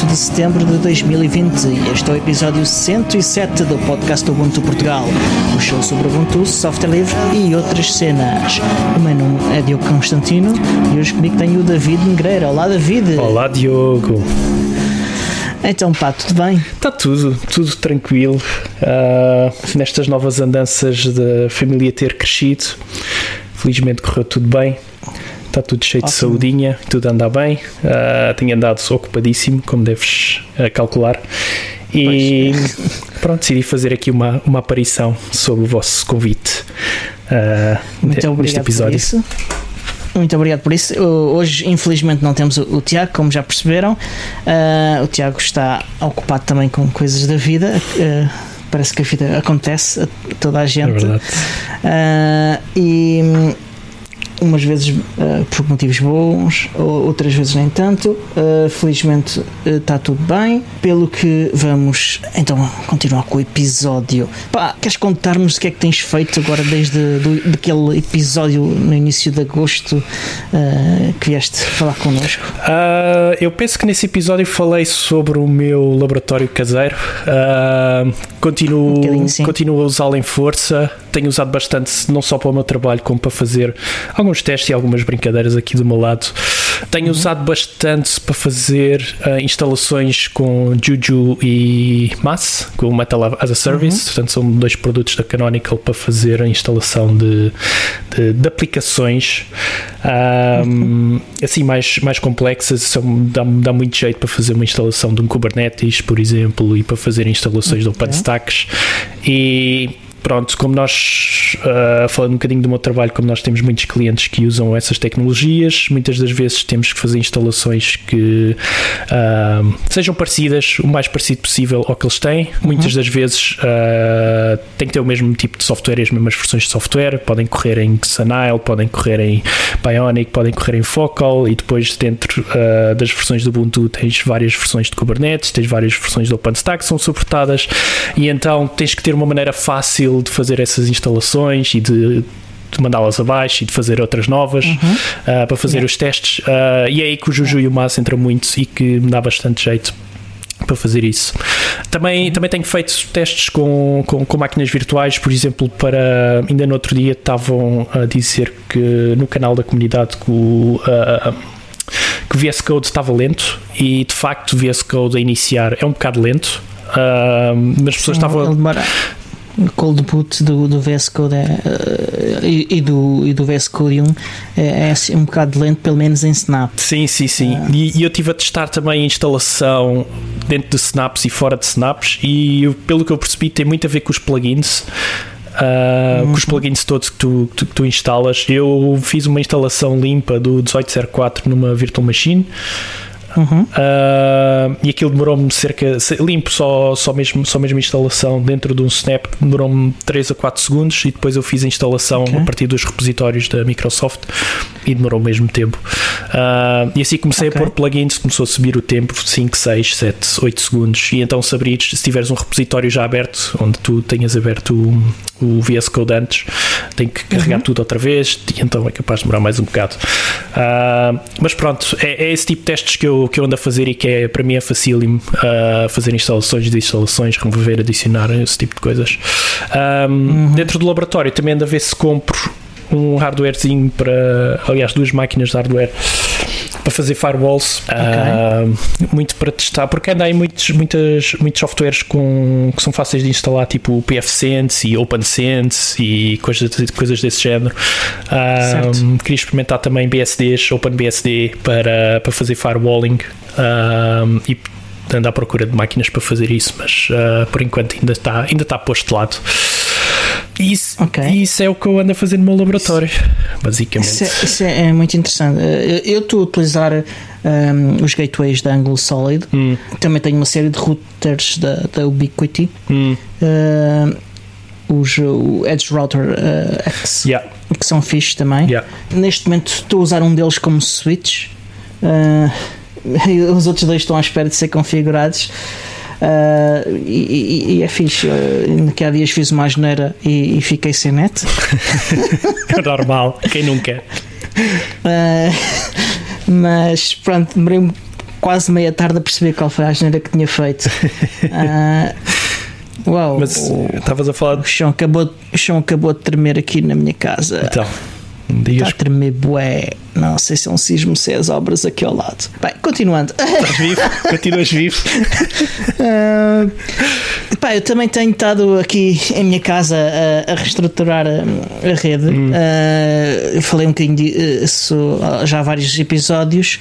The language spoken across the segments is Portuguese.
Hoje dia 8 de setembro de 2020 e este é o episódio 107 do podcast Ubuntu Portugal, o show sobre Ubuntu, software livre e outras cenas. O meu nome é Diogo Constantino e hoje comigo tenho o David Negreira. Olá, David. Olá, Diogo. Então, pá, tudo bem? Está tudo, tudo tranquilo. Uh, nestas novas andanças da família ter crescido, felizmente correu tudo bem. Está tudo cheio Ótimo. de saudinha, tudo anda bem. Uh, tenho andado ocupadíssimo, como deves uh, calcular. E pronto, decidi fazer aqui uma, uma aparição sobre o vosso convite uh, Muito neste episódio. Por isso. Muito obrigado por isso. Hoje, infelizmente, não temos o, Tiago, como já perceberam. Uh, o Tiago está ocupado também com coisas da vida. Uh, parece que a vida acontece a toda a gente. É verdade. Uh, e umas vezes uh, por motivos bons, outras vezes nem tanto. Uh, felizmente está uh, tudo bem. Pelo que vamos então continuar com o episódio. Pá, queres contar-nos o que é que tens feito agora desde do, daquele episódio no início de agosto que vieste falar connosco? eu penso que nesse episódio falei sobre o meu laboratório caseiro. continuo, um continuo a usá-lo em força. Tenho usado bastante, não só para o meu trabalho, como para fazer alguns testes e algumas brincadeiras aqui do meu lado. Tenho uhum. usado bastante para fazer uh, instalações com Juju e Mass, com o Metal as a Service. Uhum. Portanto, são dois produtos da Canonical para fazer a instalação de, de, de aplicações um, uhum. assim mais, mais complexas. São, dá, dá muito jeito para fazer uma instalação de um Kubernetes, por exemplo, e para fazer instalações okay. de OpenStacks. E pronto, como nós, uh, falando um bocadinho do meu trabalho, como nós temos muitos clientes que usam essas tecnologias, muitas das vezes temos que fazer instalações que uh, sejam parecidas, o mais parecido possível ao que eles têm. Uhum. Muitas das vezes uh, tem que ter o mesmo tipo de software e as mesmas versões de software, podem correr em Xanile, podem correr em Bionic, podem correr em Focal e depois dentro das versões do Ubuntu tens várias versões de Kubernetes, tens várias versões do OpenStack que são suportadas e então tens que ter uma maneira fácil de fazer essas instalações e de de mandá-las abaixo e de fazer outras novas uhum. uh, para fazer yeah. os testes. Uh, e é aí que o Juju e o Mas entram muito e que me dá bastante jeito para fazer isso. Também, uhum. também tenho feito testes com, com, com, máquinas virtuais, por exemplo, para ainda no outro dia estavam a dizer que no canal da comunidade que o, uh, que o VS Code estava lento e de facto o VS Code a iniciar é um bocado lento. Mas as pessoas estavam cold boot do, do VS Code é, uh, e, e, do, e do VS Code 1 é, é um bocado lento, pelo menos em Snap. Sim, sim, sim. Uh, e, e, eu estive a testar também a instalação dentro de Snaps e fora de Snaps, e eu, pelo que eu percebi, tem muito a ver com os plugins. Uh, uhum. com os plugins todos que tu, tu, que tu instalas. Eu fiz uma instalação limpa do 1804 numa Virtual Machine. Uhum. Uh, e aquilo demorou-me cerca limpo, só, só, mesmo, só mesmo instalação dentro de um Snap, demorou-me 3 a 4 segundos e depois eu fiz a instalação okay. a partir dos repositórios da Microsoft e demorou o mesmo tempo. Uh, e assim comecei okay. a pôr plugins, começou a subir o tempo 5, 6, 7, 8 segundos. E então, se abrires, se tiveres um repositório já aberto, onde tu tenhas aberto o, o VS Code antes, tem que carregar uhum. tudo outra vez e então é capaz de demorar mais um bocado. Uh, mas pronto, é, é, esse tipo de testes que eu, que eu ando a fazer e que é, para mim é facílimo uh, fazer instalações, instalações remover, adicionar, esse tipo de coisas. uhum. Dentro do laboratório também ando a ver se compro um hardwarezinho para, aliás, duas máquinas de hardware para fazer firewalls, okay. uh, muito para testar, porque ainda há muitos, muitas, muitos softwares com, que são fáceis de instalar, tipo o PFSense e OpenSense e coisas, coisas desse género. Uh, queria experimentar também BSDs, OpenBSD para, para fazer firewalling uh, e ando à procura de máquinas para fazer isso, mas por enquanto ainda está, ainda está posto de lado. Isso, okay. isso é o que eu ando a fazer no meu laboratório, isso, basicamente. Isso, é, isso é, é, muito interessante. Eh, eu estou a utilizar um, ehm, os gateways da Angular Solid. Hum. Também tenho uma série de routers da, da Ubiquiti. Hum. Uh, os, o Edge Router uh, X, yeah. que são fixe também. Yeah. Neste momento estou a usar um deles como switch. Uh, os outros dois estão à espera de ser configurados. Uh, e, e, é fixe. Uh, que há dias fiz uma asneira e, e fiquei sem net. Normal, quem nunca? Uh, mas pronto, demorei quase meia tarde a perceber qual foi a asneira que tinha feito. Uh, uau, Mas estavas a falar o chão, acabou, o chão acabou de tremer aqui na minha casa. Então, Está digas a tremer bué. Não sei se é um sismo, se é as obras aqui ao lado. Bem, continuando. estás vivo, continuas vivo. Ah, pá, eu também tenho estado aqui em minha casa a, a reestruturar a, a rede. Ah, eu falei um bocadinho disso já há vários episódios.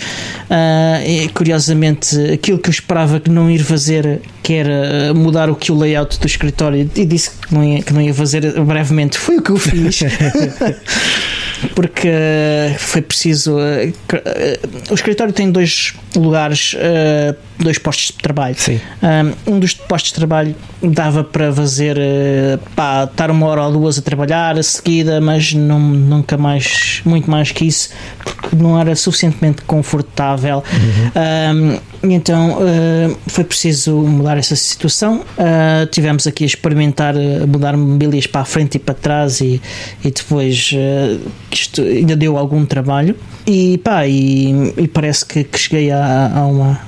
Ah, e, curiosamente, aquilo que eu esperava que não ir fazer, que era mudar o que o layout do escritório, e disse que não ia, que não ia fazer brevemente, foi o que eu fiz. porque foi preciso. cr- uh, o escritório tem dois lugares, dois postos de trabalho. Sim. Um, Um dos postos de trabalho dava para fazer, uh, pá, estar uma hora ou duas a trabalhar a seguida, mas não, nunca mais, muito mais que isso, porque não era suficientemente confortável. Um, e então uh, foi preciso mudar essa situação. Uh, tivemos aqui a experimentar mudar mobílias para a frente e para trás, e, e depois uh, isto ainda deu algum trabalho. E pá, e, e parece que, que cheguei a, a uma,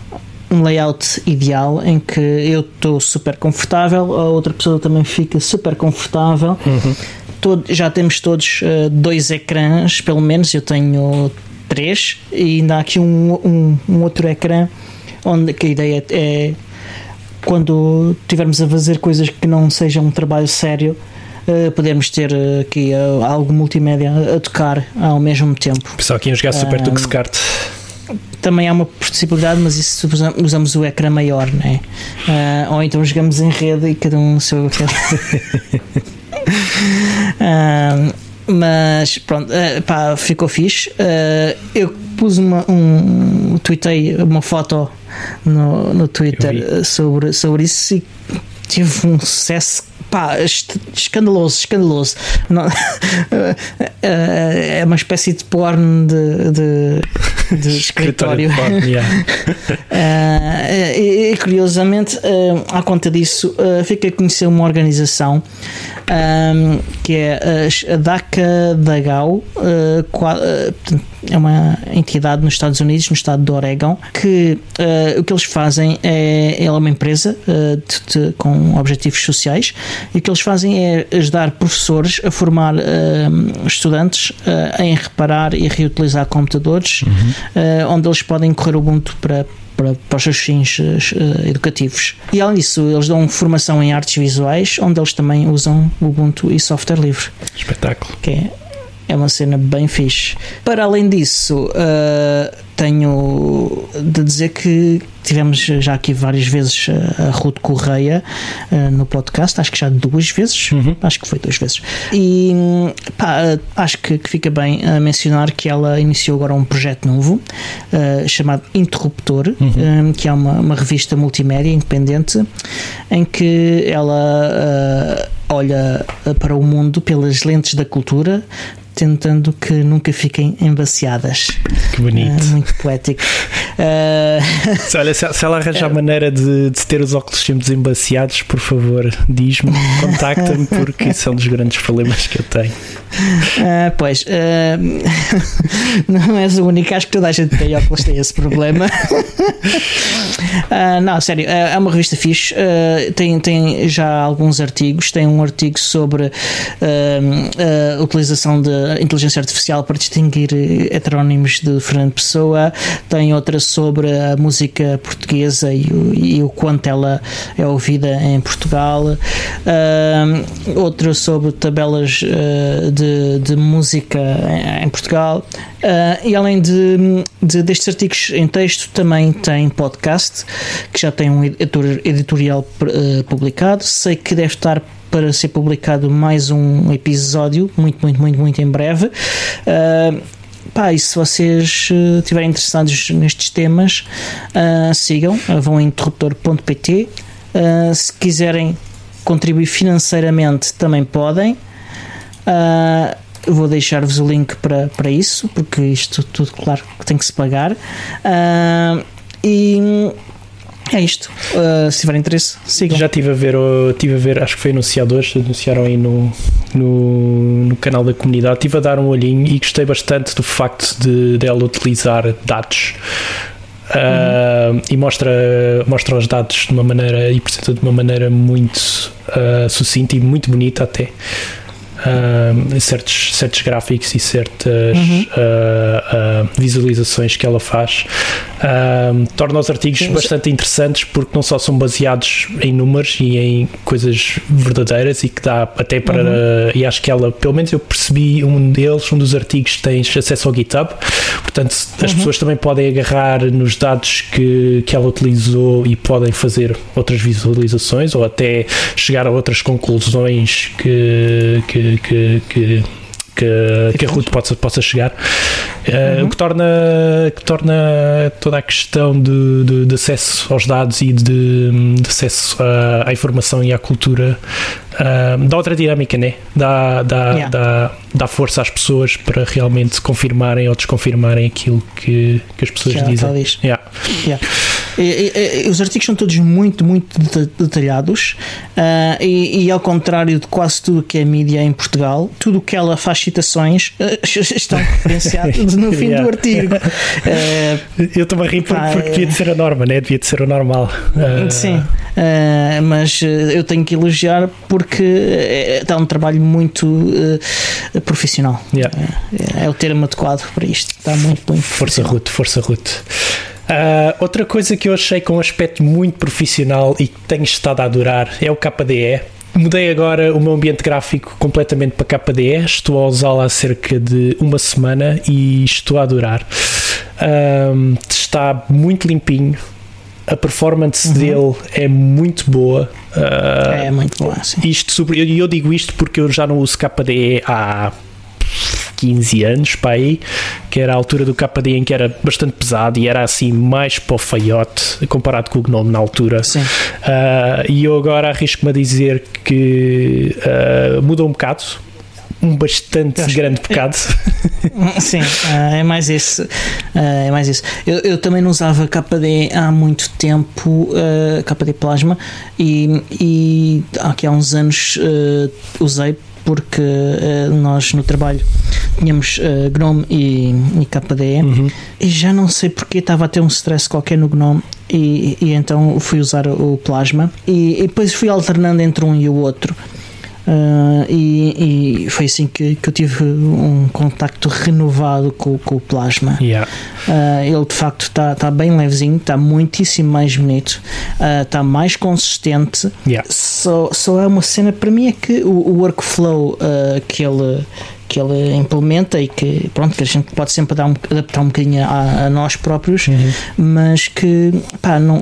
um layout ideal em que eu estou super confortável, a outra pessoa também fica super confortável. Todo- já temos todos uh, dois ecrãs, pelo menos eu tenho três, e ainda há aqui um, um, um outro ecrã onde a ideia é quando tivermos a fazer coisas que não sejam um trabalho sério. uh, podermos ter uh, aqui uh, algo multimédia a tocar ao mesmo tempo. Pessoal que ia jogar Super Ah, Tux Kart. Também há uma possibilidade, mas isso usa- usamos o ecrã maior, né? Ah, ou então jogamos em rede e cada um no seu ecrã. Ah, mas pronto, ah, pá, ficou fixe. Eu pus uma, um. Tuitei uma foto no, no Twitter sobre, sobre isso e tive um sucesso. Pá, escandaloso, escandaloso. Não- Ah, é uma espécie de porn de, de, de escritório. de porno, yeah. Ah, e, e, curiosamente, ah, à conta disso, ah, fica a conhecer uma organização ah, que é a- DACA Dagao, é uma entidade nos Estados Unidos, no estado do Oregon, que ah, o que eles fazem é, ela é uma empresa ah, de- de- com objetivos sociais e o que eles fazem é ajudar professores a formar ah, estudantes em reparar e reutilizar computadores, ah, onde eles podem correr o Ubuntu para para, para os seus fins eh, educativos. E além disso, eles dão formação em artes visuais, onde eles também usam o Ubuntu e software livre, Espetáculo. que é, é uma cena bem fixe. Para além disso, eh, tenho de dizer que tivemos já aqui várias vezes a Ruth Correia eh, no podcast, acho que já duas vezes, Uhum. acho que foi duas vezes. E pá, eh, acho que, que fica bem a mencionar que ela iniciou agora um projeto novo eh, chamado Interruptor, eh, que é uma, uma revista multimédia independente em que ela eh, olha eh, para o mundo pelas lentes da cultura. Tentando que nunca fiquem embaciadas. Que bonito. Eh, muito poético. Eh, Se- Olha, se, se ela arranjar maneira de, de ter os óculos sempre desembaciados, por favor, diz-me, contacta-me, porque isso é um dos grandes problemas que eu tenho. Ah, pois, ah, não és o único, acho que toda a gente tem óculos tem esse problema. Ah, não, sério, é uma revista fixe, tem, tem já alguns artigos, tem um artigo sobre a utilização de inteligência artificial para distinguir heterónimos de Fernando Pessoa, tem outra sobre a música portuguesa e o, e o quanto ela é ouvida em Portugal, ah, outra sobre tabelas ah, de, de música em, em Portugal. Ah, e além de, de- destes artigos em texto, também tem podcast que já tem um editor- editorial eh, publicado. Sei que deve estar para ser publicado mais um episódio, muito, muito, muito, muito em breve. Ah, Pá, e se vocês eh, estiverem interessados nestes temas, ah, sigam, ah, vão a interruptor.pt. Ah, se quiserem contribuir financeiramente, também podem. Eu vou deixar-vos o link para, para isso, porque isto tudo, claro, tem que se pagar. Ah, e é isto. Ah, se tiverem interesse, sigam. Já estive a ver, oh, tive a ver, acho que foi anunciado hoje, anunciaram aí no, no, no canal da comunidade. Estive a dar um olhinho e gostei bastante do facto de dela utilizar dados uh, e mostra, mostra os dados de uma maneira e apresenta de uma maneira muito uh, sucinta e muito bonita até uh, certos, certos gráficos e certas uhum. uh, visualizações que ela faz, torna os artigos Sim. bastante interessantes porque não só são baseados em números e em coisas verdadeiras e que dá até para. Uhum. E acho que ela, pelo menos eu percebi um deles, um dos artigos tens acesso ao GitHub, portanto as uhum. pessoas também podem agarrar nos dados que, que ela utilizou e podem fazer outras visualizações ou até chegar a outras conclusões que, que que, que, que, que a Ruth possa, possa chegar, uh, uhum. o que torna, que torna toda a questão de, de, de acesso aos dados e de, de acesso à, à, informação e à cultura uh, dá outra dinâmica, né? dá, dá, yeah. dá, dá força às pessoas para realmente confirmarem ou desconfirmarem aquilo que, que as pessoas dizem. Yeah. Yeah. E, e, os artigos são todos muito, muito detalhados uh, e, e, ao contrário de quase tudo que é mídia em Portugal, tudo o que ela faz citações uh, estão referenciados no fim yeah. do artigo. Uh, Eu estou a rir porque, porque devia de ser a norma, né? devia de ser o normal. Sim, mas eu tenho que elogiar porque está um trabalho muito profissional. Yeah. É, é, o termo adequado para isto. Está muito, muito Força Ruth, força Ruth. Uh, outra coisa que eu achei com um aspecto muito profissional e que tenho estado a adorar é o KDE. Mudei agora o meu ambiente gráfico completamente para KDE, estou a usá-lo há cerca de uma semana e estou a adorar. Uh, está muito limpinho, a performance uhum. dele é muito boa. Uh, é muito boa, sim. Isto, e eu digo isto porque eu já não uso KDE há 15 anos para aí, que era a altura do KD em que era bastante pesado e era assim mais para o feiote comparado com o Gnome na altura. Sim. Uh, e eu agora arrisco-me a dizer que uh, mudou um bocado um bastante grande pecado. Sim, uh, é mais isso. Uh, é mais isso. Eu, eu, também não usava KD há muito tempo, uh, KD Plasma, e, e aqui há uns anos usei porque uh, nós no trabalho tínhamos uh, GNOME e, e KDE uhum. e já não sei porque estava a ter um stress qualquer no GNOME e, e então fui usar o Plasma e, e depois fui alternando entre um e o outro Uh, e, e, foi assim que, que, eu tive um contacto renovado com, com o plasma. Yeah. Uh, ele de facto está tá bem levezinho, está muitíssimo mais bonito, está uh, mais consistente. Yeah. Só, só é uma cena para mim é que o, o workflow que ele que ele implementa e que pronto que a gente pode sempre dar um, adaptar um bocadinho a, a nós próprios uhum. mas que pá, não,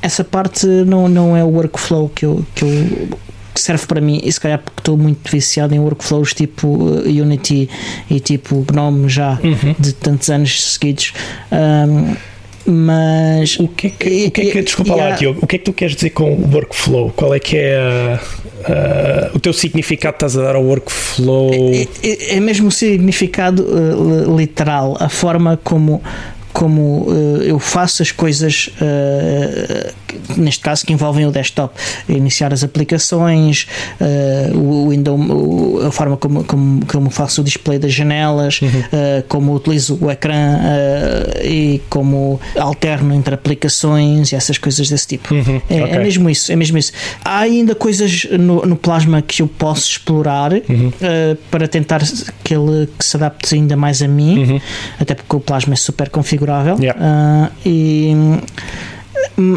essa parte não, não é o workflow que eu, que eu que serve para mim, e se calhar porque estou muito viciado em workflows tipo uh, Unity e tipo GNOME já uhum. de tantos anos seguidos. Um, mas o que é que, o que, é que desculpa lá, Diogo, o que é que tu queres dizer com workflow? Qual é que é a, a, o teu significado que estás a dar ao workflow? É, é, é mesmo o significado uh, literal, a forma como como uh, eu faço as coisas, uh, neste caso que envolvem o desktop, iniciar as aplicações, uh, o window, a forma como, como, como faço o display das janelas, uhum. como utilizo o ecrã e como alterno entre aplicações e essas coisas desse tipo. Uhum. É, okay. é, mesmo isso, é mesmo isso. Há ainda coisas no, no Plasma que eu posso explorar uhum. para tentar que ele que se adapte ainda mais a mim, uhum. até porque o Plasma é super configurável. Yeah. Uh, e,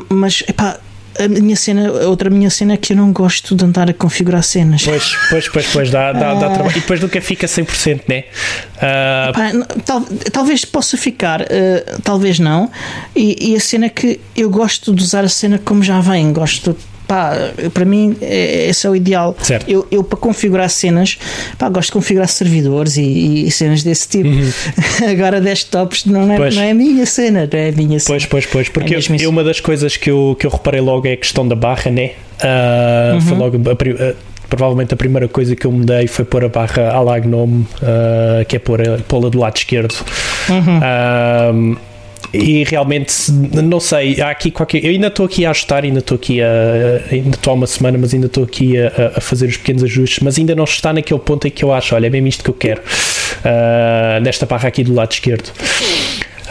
mas, epá, a minha cena, outra minha cena é que eu não gosto de andar a configurar cenas. Pois, pois, pois, pois dá, dá, dá uh, trabalho. E depois nunca fica 100%, né? Uh... Tal, talvez possa ficar, uh, talvez não. E, e, a cena é que eu gosto de usar a cena como já vem, gosto pá, para mim é, esse é o ideal. Certo. Eu, eu para configurar cenas, pá, gosto de configurar servidores e, e cenas desse tipo. Uhum. Agora desktops não é, não é a minha cena, não é a minha cena. Pois, pois, pois, porque é eu, eu, uma das coisas que eu, que eu reparei logo é a questão da barra, né? Uh, uhum. Foi logo a, a, provavelmente a primeira coisa que eu mudei foi pôr a barra à la Gnome, uh, que é pôr, pô-la do lado esquerdo. Uhum. Uh, e realmente não sei, há aqui qualquer. Eu ainda estou aqui a ajustar, ainda estou aqui a. Ainda estou há uma semana, mas ainda estou aqui a, a, fazer os pequenos ajustes, mas ainda não está naquele ponto em que eu acho, olha, é mesmo isto que eu quero. Uh, nesta barra aqui do lado esquerdo.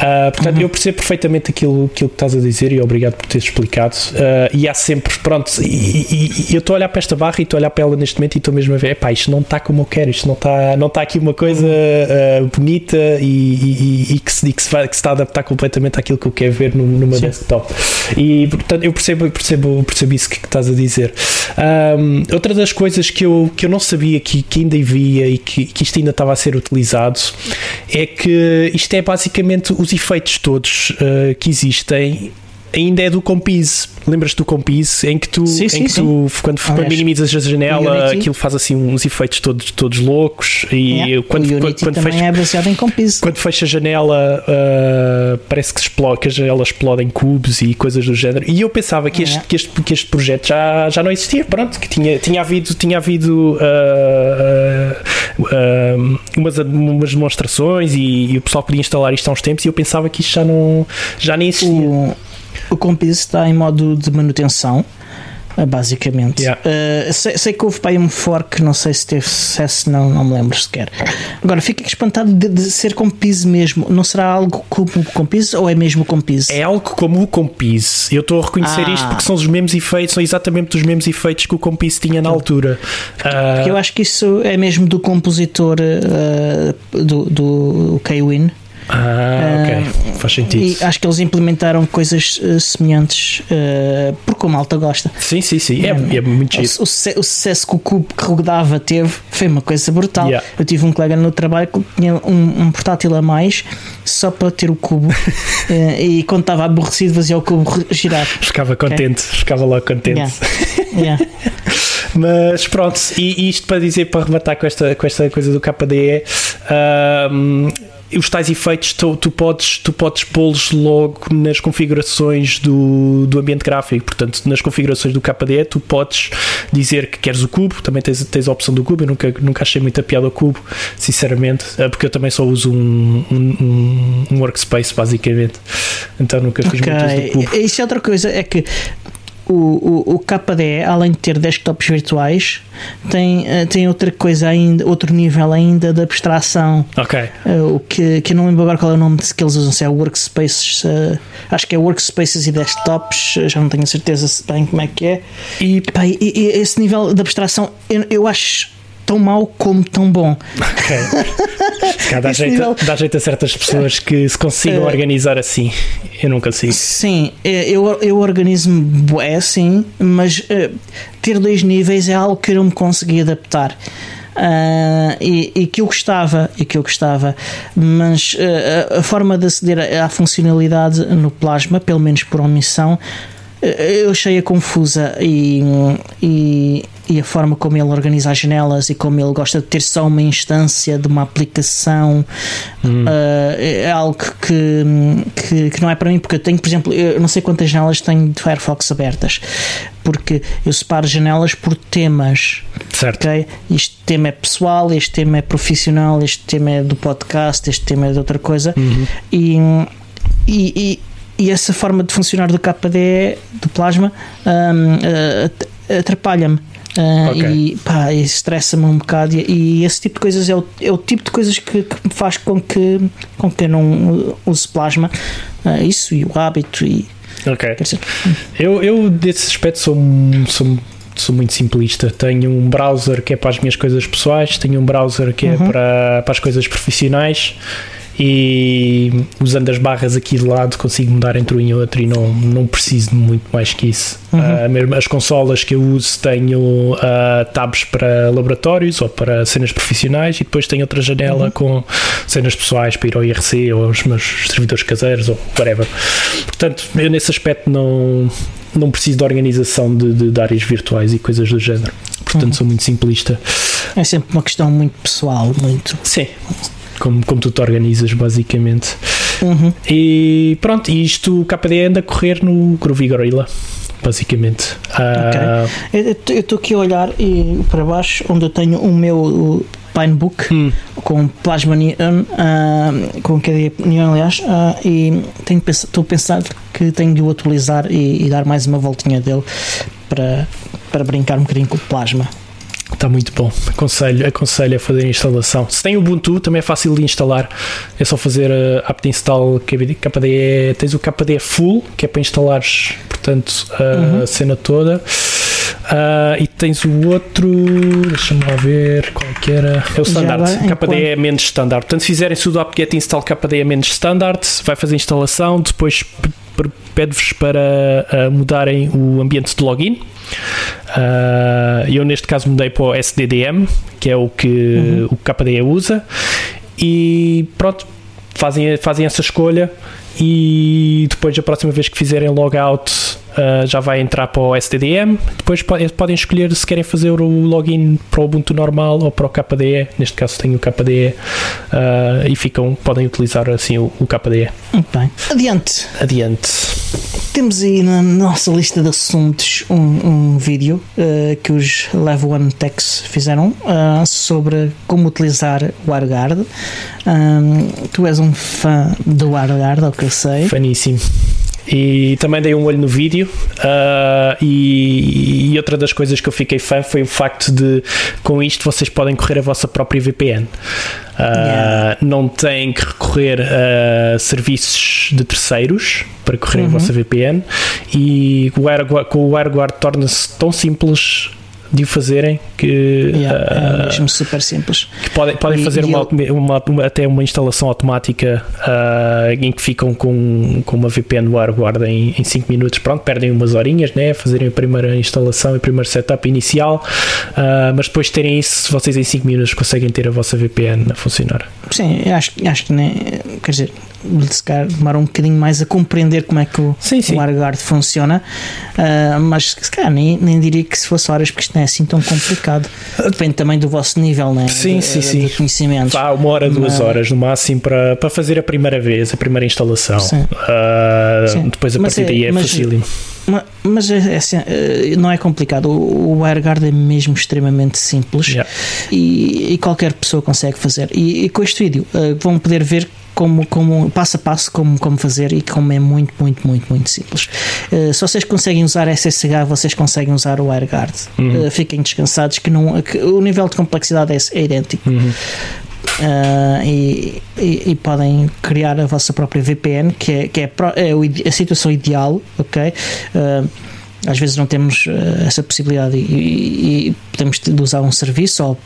Uh, portanto, uhum. eu percebo perfeitamente aquilo, aquilo que estás a dizer e obrigado por teres explicado. Uh, e há sempre, pronto, e, e, e eu estou a olhar para esta barra e estou a olhar para ela neste momento e estou mesmo a ver, pá, isto não está como eu quero, isto não está, não está aqui uma coisa uh, bonita e, e, que, se, que, se vai, que se está a adaptar completamente àquilo que eu quero ver numa Sim. desktop. E portanto, eu percebo, percebo, percebo isso que, que estás a dizer. Um, outra das coisas que eu, que eu não sabia que, que ainda havia e que, que isto ainda estava a ser utilizado é que isto é basicamente os efeitos todos uh, que existem ainda é do Compise. Lembras-te do Compise? Em que tu, sim, em sim, que tu quando, ah, quando minimizas a janela, aquilo faz assim uns efeitos todos, todos loucos. E yeah. quando, o quando, quando fecha, é baseado em Compise. Quando fecha a janela, uh, parece que, explode, que a janela explode em cubos e coisas do género. E eu pensava que, este, que, este, que este projeto já, já não existia. Pronto, que tinha, tinha havido, tinha havido uh, uh, umas, umas demonstrações e, e, o pessoal podia instalar isto há uns tempos. E eu pensava que isto já, não, já nem existia. O o Compis está em modo de manutenção, eh, basicamente. Yeah. Uh, sei, sei, que houve para aí um fork, não sei se teve sucesso, não, não me lembro sequer. Agora, fico espantado de, de ser Compis mesmo. Não será algo como o Compis ou é mesmo o Compis? É algo como o Compis. Eu estou a reconhecer ah. isto porque são os mesmos efeitos, são exatamente os mesmos efeitos que o Compis tinha na altura. Uh, eu acho que isso é mesmo do compositor uh, do, do K-Win. Ah, ok. Uh, Faz sentido. E acho que eles implementaram coisas uh, semelhantes uh, porque o malta gosta. Sim, sim, sim. É, é muito giro. O, o, sucesso que o cubo que rodava teve foi uma coisa brutal. Yeah. Eu tive um colega no trabalho que tinha um, um portátil a mais só para ter o cubo e quando estava aborrecido fazia o cubo girar. Ficava contente, okay. ficava logo contente. Yeah. Yeah. Mas pronto, e, isto para dizer, para rematar com esta, com esta coisa do KDE, um, os tais efeitos tu, tu podes, tu podes pô-los logo nas configurações do, do ambiente gráfico. Portanto, nas configurações do KDE, tu podes dizer que queres o cubo, também tens, tens a opção do cubo. Eu nunca, nunca achei muita piada ao cubo, sinceramente, eh, porque eu também só uso um, um, um workspace, basicamente. Então nunca fiz okay. muito uso do cubo. Isso é outra coisa, é que o, o, o KDE, além de ter desktops virtuais, tem, eh, tem outra coisa ainda, outro nível ainda de abstração. Ok. Uh, o que, que eu não lembro agora qual é o nome que eles usam, se é Workspaces, uh, acho que é Workspaces e Desktops, já não tenho certeza bem como é que é. E, pá, e, e esse nível de abstração eu, eu acho tão mau como tão bom. Ok. dá, jeito, nível... dá jeito a certas pessoas que se consigam uh, organizar assim. Eu não consigo. Sim, eh, eu, eu organizo-me é assim, mas uh, ter dois níveis é algo que eu não me consegui adaptar. Uh, e, e, que eu gostava e que eu gostava mas uh, a forma de aceder à funcionalidade no plasma pelo menos por omissão eu achei-a confusa e, e, e, a forma como ele organiza as janelas e como ele gosta de ter só uma instância de uma aplicação hum. uh, é algo que, que, que, não é para mim, porque eu tenho, por exemplo, eu não sei quantas janelas tenho de Firefox abertas, porque eu separo janelas por temas. Certo. Okay? Este tema é pessoal, este tema é profissional, este tema é do podcast, este tema é de outra coisa. Uhum. e, e e essa forma de funcionar do KDE, do plasma, um, uh, atrapalha-me. Uh, okay. E pá, estressa-me um bocado. E, e, esse tipo de coisas é o, é o tipo de coisas que, que faz com que, com que eu não use plasma. Uh, isso e o hábito. E, ok. Eu, eu, desse aspecto, sou, sou sou muito simplista. Tenho um browser que é para as minhas coisas pessoais, tenho um browser que é uhum. para, para as coisas profissionais e usando as barras aqui de lado consigo mudar entre um e outro e não, não preciso de muito mais que isso. Uhum. Uh, mesmo as consolas que eu uso tenho uh, tabs para laboratórios ou para cenas profissionais e depois tenho outra janela uhum. com cenas pessoais para ir ao IRC ou aos meus servidores caseiros ou whatever. Portanto, eu nesse aspecto não, não preciso de organização de, de, de áreas virtuais e coisas do género. Portanto, uhum. sou muito simplista. É sempre uma questão muito pessoal, muito. Sim como, como tu te organizas, basicamente. Uhum. E pronto, isto o KDE anda a correr no Groovy Gorilla basicamente. Okay. Uh, eu estou aqui a olhar e para baixo, onde eu tenho o meu Pinebook hum. com Plasma Neon, uh, com KDE Neon, aliás, uh, e estou a pensar que tenho de o atualizar e, e, dar mais uma voltinha dele para, para brincar um bocadinho com o Plasma. Está muito bom. Aconselho, aconselho a fazer a instalação. Se tem Ubuntu, também é fácil de instalar. É só fazer a apt install KDE. Tens o KDE Full, que é para instalares, portanto, a uhum. cena toda. Uh, e tens o outro, deixa-me lá ver qual é que era. É o standard. KDE é menos standard. Portanto, se fizerem sudo apt-get install KDE é menos standard, vai fazer a instalação, depois pede-vos para uh, mudarem o ambiente de login. Uh, eu, neste caso, mudei para o SDDM, que é o que uhum. o KDE usa, e pronto, fazem, fazem essa escolha. E depois, a próxima vez que fizerem logout, uh, já vai entrar para o STDM. Depois podem escolher se querem fazer o login para o Ubuntu normal ou para o KDE. Neste caso tenho o KDE uh, ah, e ficam, podem utilizar assim o, o KDE. Muito bem. Adiante. Adiante. Temos aí na nossa lista de assuntos um, um vídeo uh, que os Level One Techs fizeram sobre como utilizar o WireGuard. Um, tu és um fã do WireGuard, é o que eu sei. Faníssimo. E também dei um olho no vídeo. Uh, e, e, outra das coisas que eu fiquei fã foi o facto de, com isto, vocês podem correr a vossa própria VPN. Uh, yeah. Não têm que recorrer a serviços de terceiros para correr uhum. a vossa VPN. E com o WireGuard torna-se tão simples de o fazerem que yeah, uh, é mesmo super simples. que podem, podem e, fazer e uma, eu... uma, uma, até uma instalação automática uh, em que ficam com, com uma VPN WireGuard em 5 minutos. Pronto, perdem umas horinhas né, fazerem a primeira instalação e o primeiro setup inicial. Uh, mas depois de terem isso vocês em 5 minutos conseguem ter a vossa VPN a funcionar. Sim, acho, acho que nem, quer dizer se calhar demora um bocadinho mais a compreender como é que o, sim, sim. o funciona, mas se calhar nem, nem diria que se fosse horas, porque isto não é assim tão complicado. Depende também do vosso nível né? sim, de, sim, sim. de conhecimento. Vá uma hora, duas mas... horas no máximo para, para fazer a primeira vez, a primeira instalação. Uh, depois a mas partir é, daí é facílimo. Mas é, é, assim, é, não é complicado. O WireGuard é mesmo extremamente simples yeah. e, e, qualquer pessoa consegue fazer. E, e com este vídeo uh, vão poder ver como, como passo a passo como, como fazer e como é muito, muito, muito, muito simples. Uh, se vocês conseguem usar SSH, vocês conseguem usar o WireGuard. Uhum. Uh, fiquem descansados que, não, que o nível de complexidade é, é idêntico. Uhum. Uh, e, e, e, podem criar a vossa própria VPN, que é, que é, é a situação ideal, ok? Às vezes não temos essa possibilidade e, e, podemos usar um serviço ou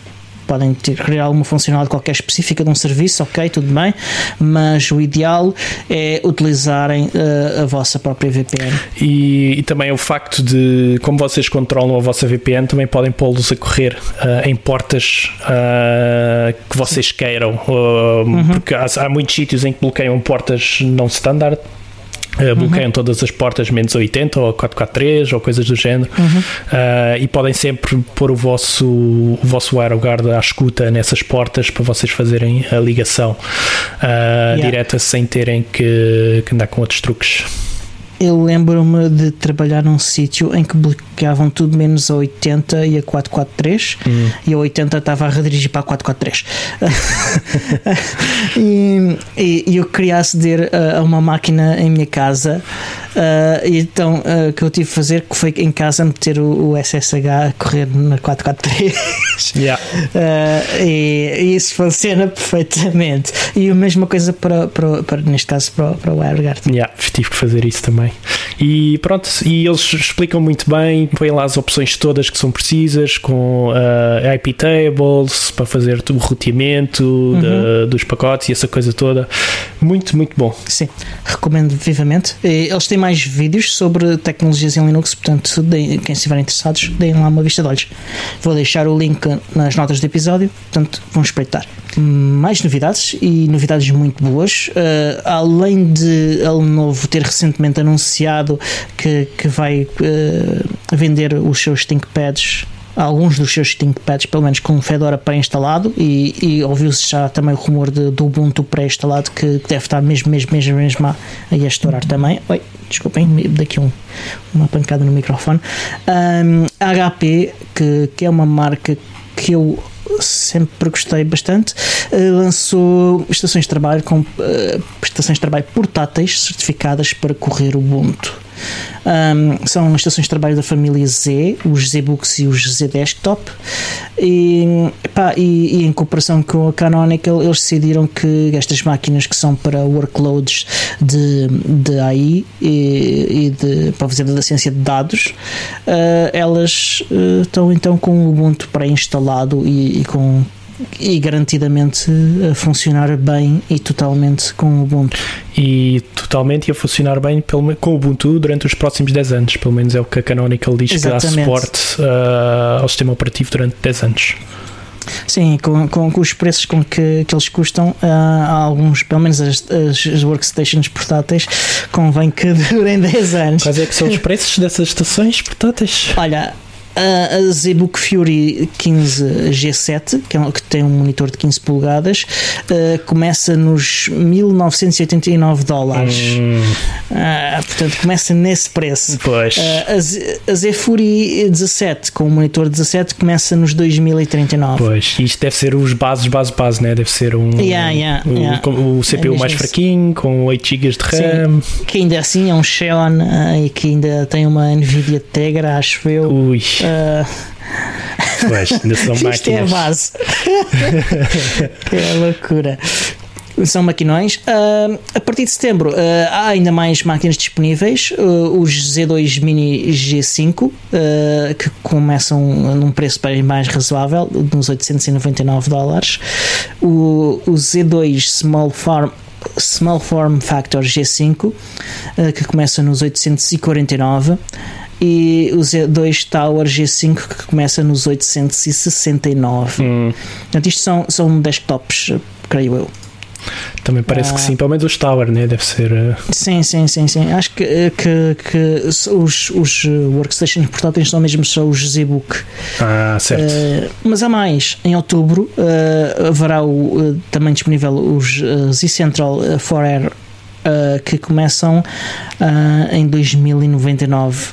podem ter, criar alguma funcionalidade qualquer específica de um serviço, ok, tudo bem, mas o ideal é utilizarem uh, a vossa própria VPN. E, e, também o facto de, como vocês controlam a vossa VPN, também podem pô-los a correr uh, em portas uh, que vocês queiram, uhum. porque há, há muitos sítios em que bloqueiam portas não standard Uh, bloqueiam uhum. todas as portas menos 80 ou 443 ou coisas do género uhum. uh, e podem sempre pôr o vosso, o vosso WireGuard à escuta nessas portas para vocês fazerem a ligação uh, yeah. direta sem terem que, que andar com outros truques eu lembro-me de trabalhar num sítio em que bloqueavam tudo menos a 80 e a 443 hum. e a 80 estava a redirigir para a 443 e, e, e, eu queria aceder a, uma máquina em minha casa uh, então uh, o que eu tive a fazer foi em casa meter o, o SSH a correr na 443 yeah. uh, e, e, isso funciona perfeitamente. E a mesma coisa para, para, para neste caso para, para o WireGuard yeah, tive que fazer isso também E pronto, e eles explicam muito bem, põem lá as opções todas que são precisas, com uh, IP tables para fazer o roteamento uhum. de, dos pacotes e essa coisa toda. Muito, muito bom. Sim, recomendo vivamente. Eles têm mais vídeos sobre tecnologias em Linux, portanto, deem, quem estiver interessados, deem lá uma vista de olhos. Vou deixar o link nas notas do episódio, portanto, vão espreitar mais novidades e novidades muito boas. Uh, além de Lenovo ter recentemente anunciado que, que vai uh, vender os seus ThinkPads alguns dos seus ThinkPads, pelo menos com Fedora pré-instalado, e, e ouviu-se já também o rumor de, do Ubuntu pré-instalado que, deve estar mesmo, mesmo, mesmo, mesmo a, a estourar também. Oi, desculpem, daqui um, uma pancada no microfone. Um, HP, que, que é uma marca que eu sempre gostei bastante. Uh, lançou estações de trabalho com uh, prestações de trabalho portáteis certificadas para correr o Ubuntu. Um, são as estações de trabalho da família Z, os Z-Books e os Z Desktop. E, epá, e, e, em cooperação com a Canonical, eles decidiram que estas máquinas que são para workloads de, de AI e, e de, para fazer da ciência de dados, uh, elas uh, estão então com o Ubuntu pré-instalado e, e com e garantidamente a funcionar bem e totalmente com o Ubuntu. E totalmente a funcionar bem pelo, com o Ubuntu durante os próximos 10 anos, pelo menos é o que a Canonical diz Exatamente. que dá suporte uh, ao sistema operativo durante 10 anos. Sim, com, com, com, os preços com que, que eles custam, há alguns, pelo menos as, as, as, workstations portáteis, convém que durem 10 anos. Quais é que são os preços dessas estações portáteis? Olha, a, ZBook Fury 15 G7, que, é, que tem um monitor de 15 polegadas, uh, começa nos 1989 dólares. Hum. Uh, portanto, começa nesse preço. Pois. Uh, a, Z, Fury 17, com o monitor 17, começa nos 2039. Pois, isto deve ser os bases, base, base, né? Deve ser um. Yeah, yeah, um, yeah. o CPU é mais isso. fraquinho, com 8 GB de RAM. Sim, que ainda assim é um Xeon e que ainda tem uma Nvidia Tegra, acho eu. Ui. Uh, pois, ainda são máquinas. Isto é a base. que loucura. São maquinões. Uh, a partir de setembro uh, há ainda mais máquinas disponíveis. Uh, os Z2 Mini G5, que começam num preço bem mais razoável, nos 899 dólares. O, o Z2 Small Farm Small Form Factor G5, que começa nos 849 e o Z2 Tower G5 que começa nos 869. Hum. Portanto, isto são, são desktops, creio eu. Também parece ah. que sim, pelo menos os Tower, né? Deve ser. Uh... Sim, sim, sim, sim. Acho que, eh, que, que os, os workstations portáteis são mesmo só os ZBook. Ah, certo. Uh, mas há mais. Em outubro uh, haverá o, também disponível os Z Central 4R que começam em 2099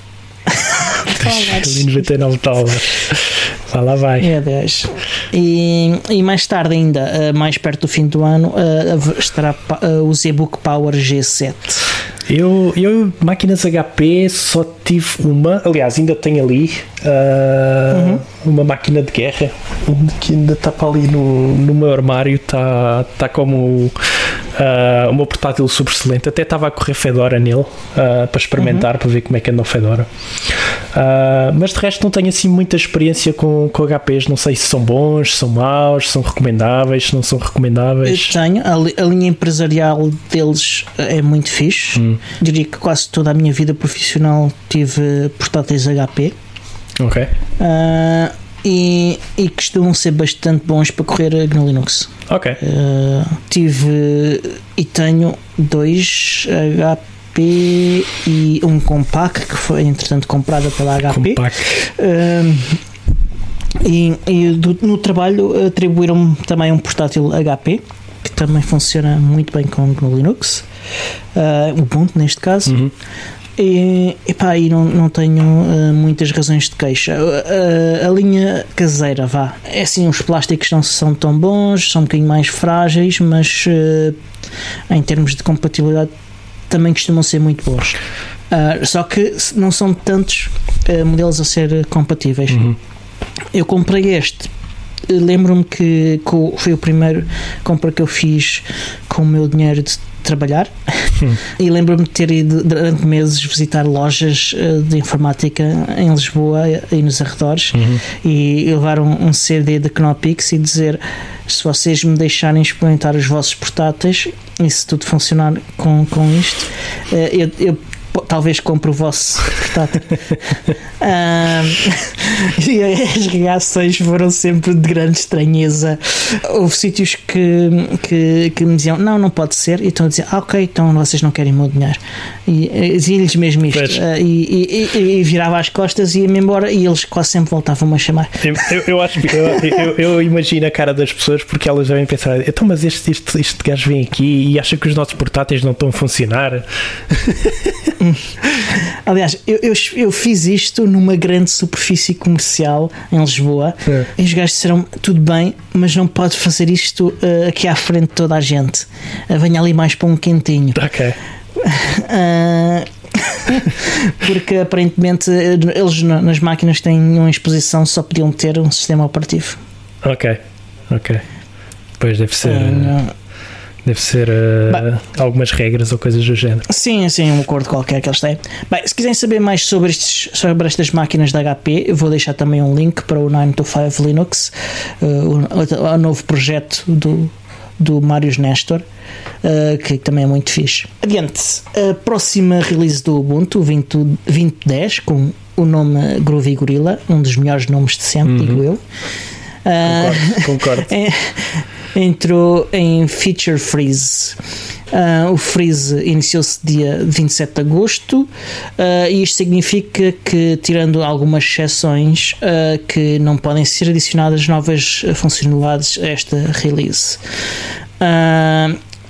99 dólares. Lá, lá vai. É 10. E, e mais tarde, ainda, eh, mais perto do fim do ano, eh, estará eh, o ZBook Power G7. Eu, eu, máquinas HP, só tive uma, aliás, ainda tenho ali uh, uhum. uma máquina de guerra que ainda está para ali no, no meu armário, está tá como Uh, o meu portátil super excelente. Até estava a correr Fedora nele uh, para experimentar, uhum. para ver como é que anda o Fedora. Uh, mas de resto não tenho assim muita experiência com, com HPs. Não sei se são bons, se são maus, se são recomendáveis, se não são recomendáveis. Eu tenho. A, a linha empresarial deles é muito fixe. Hum. Diria que quase toda a minha vida profissional tive portáteis HP. Ok. Uh, e, e costumam ser bastante bons para correr GNU Linux. Ok. Uh, tive e tenho dois HP e um Compaq que foi entretanto comprada pela HP. Compaq. Uh, e, e do, no trabalho atribuíram-me também um portátil HP que também funciona muito bem com GNU Linux, uh, Ubuntu neste caso. Uhum. E, epá, e não, não tenho uh, muitas razões de queixa. Uh, a linha caseira, vá. É assim, os plásticos não são tão bons, são um bocadinho mais frágeis, mas em termos de compatibilidade também costumam ser muito bons. só que não são tantos modelos a ser compatíveis. Uhum. Eu comprei este lembro-me que foi o primeiro compra que eu fiz com o meu dinheiro de trabalhar hum. e lembro-me de ter ido durante meses visitar lojas eh, de informática em Lisboa e nos arredores uhum. e levar um, um CD de Knopix e dizer se vocês me deixarem experimentar os vossos portáteis e se tudo funcionar com, com isto, eh, eu, eu talvez compre o vosso portátil. e as reações foram sempre de grande estranheza. Houve sítios que, que, que me diziam: Não, não pode ser. E estão a dizer: ah, Ok, então vocês não querem o meu dinheiro. E dizia-lhes mesmo isto. Uh, e, e, e, virava as costas e ia-me embora. E eles quase sempre voltavam-me a chamar. Eu, eu acho que eu, eu, eu, imagino a cara das pessoas porque elas devem pensar: Então, mas este, este, este gajo vem aqui e acha que os nossos portáteis não estão a funcionar. Aliás, eu, eu, eu, fiz isto numa grande superfície comercial em Lisboa é. e os gajos disseram tudo bem, mas não pode fazer isto uh, aqui à frente de toda a gente. Uh, venha ali mais para um quentinho. Ok. Uh, porque aparentemente eles nas máquinas têm uma exposição só podiam ter um sistema operativo. Ok, ok. Pois deve ser. Uh, Deve ser uh, algumas regras ou coisas do género. Sim, sim, um acordo qualquer que eles têm. Bem, se quiserem saber mais sobre, estes, sobre estas máquinas da HP, eu vou deixar também um link para o 925 Linux, uh, o, o, novo projeto do, do Marius Nestor, uh, que também é muito fixe. Adiante, a próxima release do Ubuntu 20, 2010, com o nome Groovy Gorilla, um dos melhores nomes de sempre, uhum. digo eu. Concordo, concordo. Entrou em Feature Freeze. Uh, o freeze iniciou-se dia 27 de agosto uh, e isto significa que, tirando algumas exceções, uh, que não podem ser adicionadas novas funcionalidades a esta release.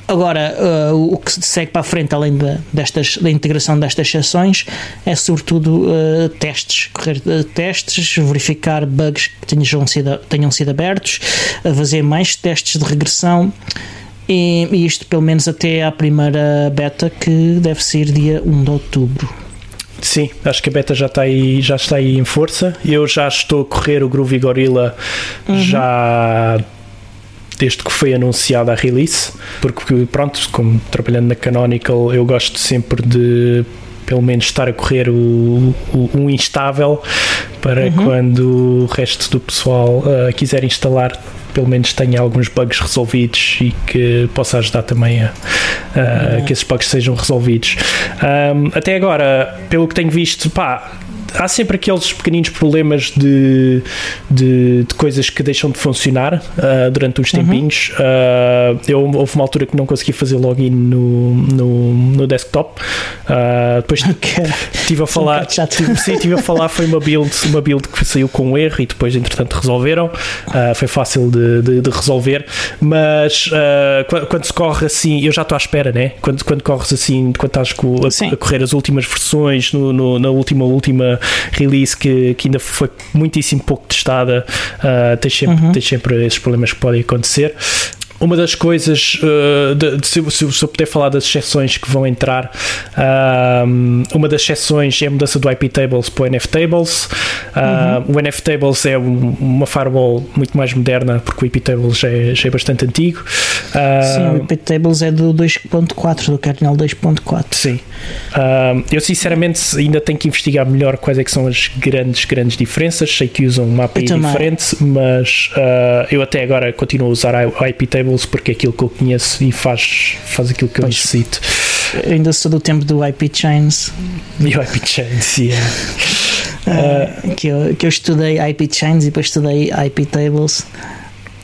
Agora, uh, o que segue para a frente, além de, destas, da integração destas sessões, é sobretudo uh, testes, correr uh, testes, verificar bugs que tenham sido, tenham sido abertos, fazer mais testes de regressão. E, e isto pelo menos até à primeira beta que deve ser dia 1 de outubro. Sim, acho que a beta já está aí, já está aí em força. Eu já estou a correr o Groovy Gorilla uhum. já desde que foi anunciada a release, porque pronto, como trabalhando na Canonical, eu gosto sempre de pelo menos estar a correr o, o, o instável para uhum. quando o resto do pessoal uh, quiser instalar pelo menos tenha alguns bugs resolvidos e que possa ajudar também a, a uhum. que esses bugs sejam resolvidos. Um, até agora, pelo que tenho visto, pá, há sempre aqueles pequeninos problemas de, de, de coisas que deixam de funcionar uh, durante uns uhum. tempinhos. Uhum. Uh, eu, houve uma altura que não consegui fazer login no, no, no desktop. Uh, depois estive a falar. Um sim, estive a falar, foi uma build, uma build que saiu com um erro e depois, entretanto, resolveram. foi fácil de, de, de resolver. Mas quando, quando, se corre assim, eu já estou à espera, né? Quando, quando corres assim, quando estás a, a correr as últimas versões, no, no, na última, última release que, que ainda foi muitíssimo pouco testada, uh, tens, sempre, uhum. tens sempre esses problemas que podem acontecer uma das coisas, uh, de, de, se, se, eu puder falar das exceções que vão entrar, uh, uma das exceções é a mudança do IP tables para o NF tables. Uh, uhum. O NF tables é um, uma firewall muito mais moderna, porque o IP tables já é, já é bastante antigo. Sim, o IP tables é do 2.4, do kernel 2.4. Sim. eu sinceramente ainda tenho que investigar melhor quais é que são as grandes, grandes diferenças. Sei que usam uma API diferente, mas eu até agora continuo a usar o IP tables porque é aquilo que eu conheço e faz, faz aquilo que eu necessito. Ainda sou do tempo do IP Chains. E o IP Chains, yeah. Uh, que, eu, que eu estudei IP Chains e depois estudei IP Tables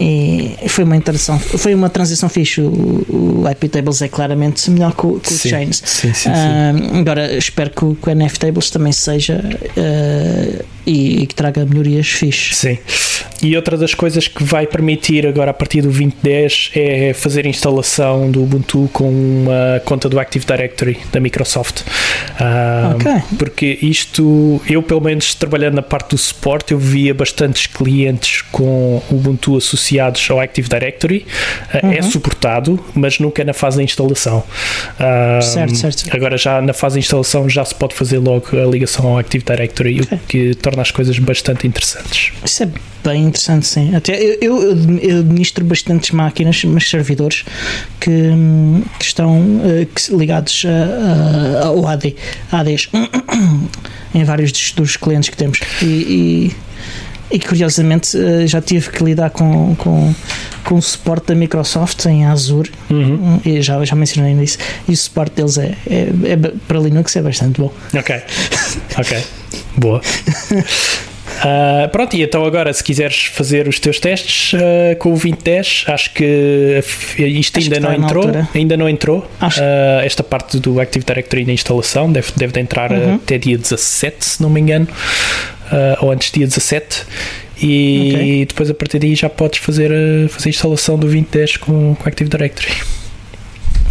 e foi uma interação, foi uma transição fixe. O, o IP Tables é claramente melhor que o, que sim, o Chains. Sim, sim, uh, agora espero que o, que o NF Tables também seja uh, e, e, que traga melhorias fixe. Sim. E outra das coisas que vai permitir agora a partir do 2010 é fazer a instalação do Ubuntu com uma conta do Active Directory da Microsoft. Uh, okay. Porque isto, eu pelo menos trabalhando na parte do suporte, eu via bastantes clientes com o Ubuntu associados ao Active Directory. Uh, uhum. É suportado, mas nunca na fase da instalação. Certo, certo. Agora já na fase da instalação já se pode fazer logo a ligação ao Active Directory, okay. o que torna as coisas bastante interessantes. Isso é bem interessante, sim. Até eu, eu, eu administro bastantes máquinas, mas servidores que, que estão uh, que, ligados a, a, ao AD, ADs em vários dos, dos, clientes que temos. E, e, e curiosamente uh, já tive que lidar com, com, com o suporte da Microsoft em Azure, uhum. e já, já mencionei isso, e o suporte deles é, é, é para Linux é bastante bom. Ok, ok, boa. Uh, pronto, e então agora, se quiseres fazer os teus testes uh, com o 2010, acho que isto acho ainda, que não entrou, ainda não entrou. Uh, esta parte do Active Directory na instalação deve, deve de entrar uhum. até dia 17, se não me engano, ou antes dia 17. E okay. depois a partir daí já podes fazer, fazer a instalação do 2010 com, com Active Directory.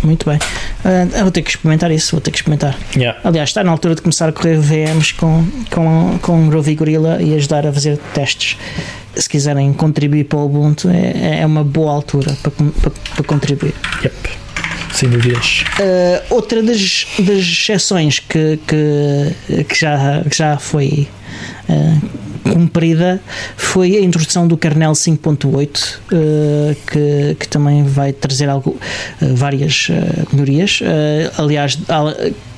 Muito bem. Uh, vou ter que experimentar isso, vou ter que experimentar. Yeah. Aliás, está na altura de começar a correr VMs com, com, com Groovy Gorilla e ajudar a fazer testes. Se quiserem contribuir para o Ubuntu, é, é uma boa altura para, para, para contribuir. Yep. Sem dúvidas. Uh, outra das, das exceções que, que, que, já, que já foi uh, cumprida foi a introdução do kernel 5.8, uh, que, que também vai trazer algo, várias melhorias, aliás,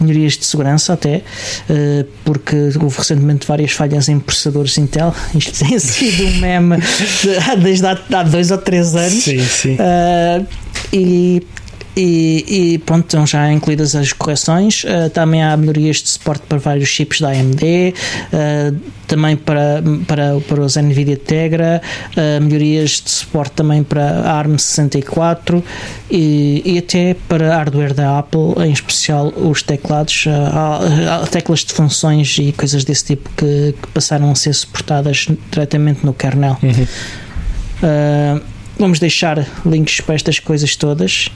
melhorias de segurança até, porque houve recentemente várias falhas em processadores Intel. Isto tem sido um meme de, desde há, há dois ou três anos. Sim, sim. e e, e, pronto, estão já incluídas as correções. Uh, também há melhorias de suporte para vários chips da AMD, uh, eh, também para, para, para os NVIDIA Tegra, uh, melhorias de suporte também para ARM64 e, e até para hardware da Apple, em especial os teclados, há, teclas de funções e coisas desse tipo que, que, passaram a ser suportadas diretamente no kernel. Uhum. vamos deixar links para estas coisas todas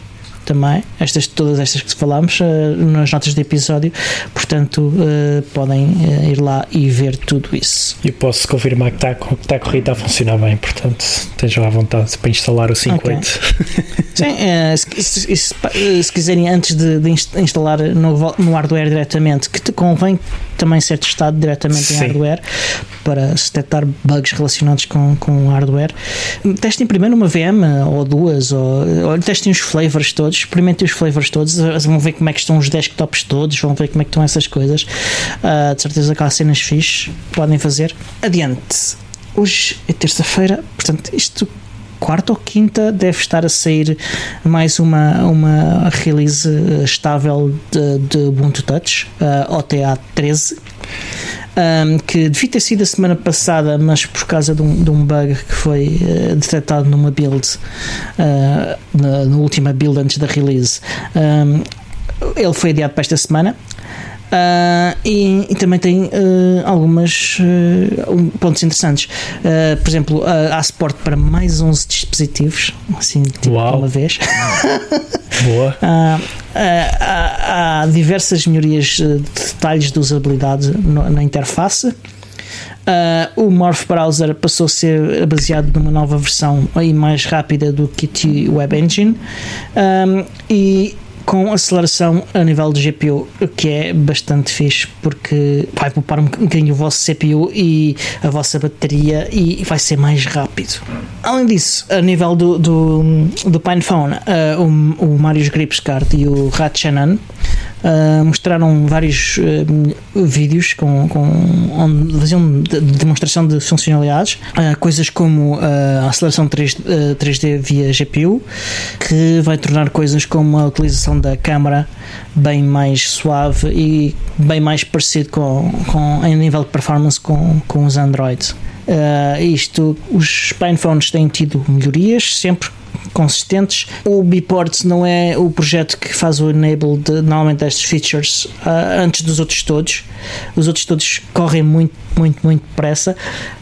também, estas, todas estas que falámos, uh, nas notas do episódio, portanto uh, podem uh, ir lá e ver tudo isso. Eu posso confirmar que está tá a corrida a funcionar bem, portanto estejam à vontade para instalar o 5.8. Okay. Sim, se, se, se, quiserem antes de, de instalar no, no, hardware diretamente, que te convém também ser testado diretamente Sim. em hardware para se detectar bugs relacionados com, com hardware, testem primeiro uma VM ou duas, ou, ou testem os flavors todos experimentem os flavors todos, vão ver como é que estão os desktops todos, vão ver como é que estão essas coisas. Uh, de certeza que há cenas fixes, podem fazer. Adiante. Hoje é terça-feira, portanto, isto quarta ou quinta deve estar a sair mais uma, uma release estável de, de Ubuntu Touch, uh, OTA 13 um, que devia ter sido a semana passada, mas por causa de um, de um bug que foi uh, detectado numa build, uh, na, na, última build antes da release, um, ele foi adiado para esta semana. Uh, e, e, também tem uh, algumas uh, pontos interessantes. por exemplo, há suporte para mais 11 dispositivos, assim, tipo Uau. uma vez. Boa. há, há, diversas melhorias de detalhes de usabilidade na interface. Uh, o Morph Browser passou a ser baseado numa nova versão e mais rápida do o Web Engine um, e com aceleração a nível de GPU, que é bastante fixe porque vai poupar um bocadinho o vosso CPU e a vossa bateria e vai ser mais rápido. Além disso, a nível do, do, do PinePhone, uh, o, o Marius Gripscard e o Ratchanan Uh, mostraram vários uh, vídeos com, com, onde faziam de demonstração de funcionalidades, uh, coisas como a aceleração 3, 3D via GPU, que vai tornar coisas como a utilização da câmara bem mais suave e bem mais parecido com, com em nível de performance com, com os Android. isto, os PinePhones têm tido melhorias sempre consistentes. O Bports não é o projeto que faz o enable de normalmente destes features uh, antes dos outros todos. Os outros todos correm muito, muito, muito depressa.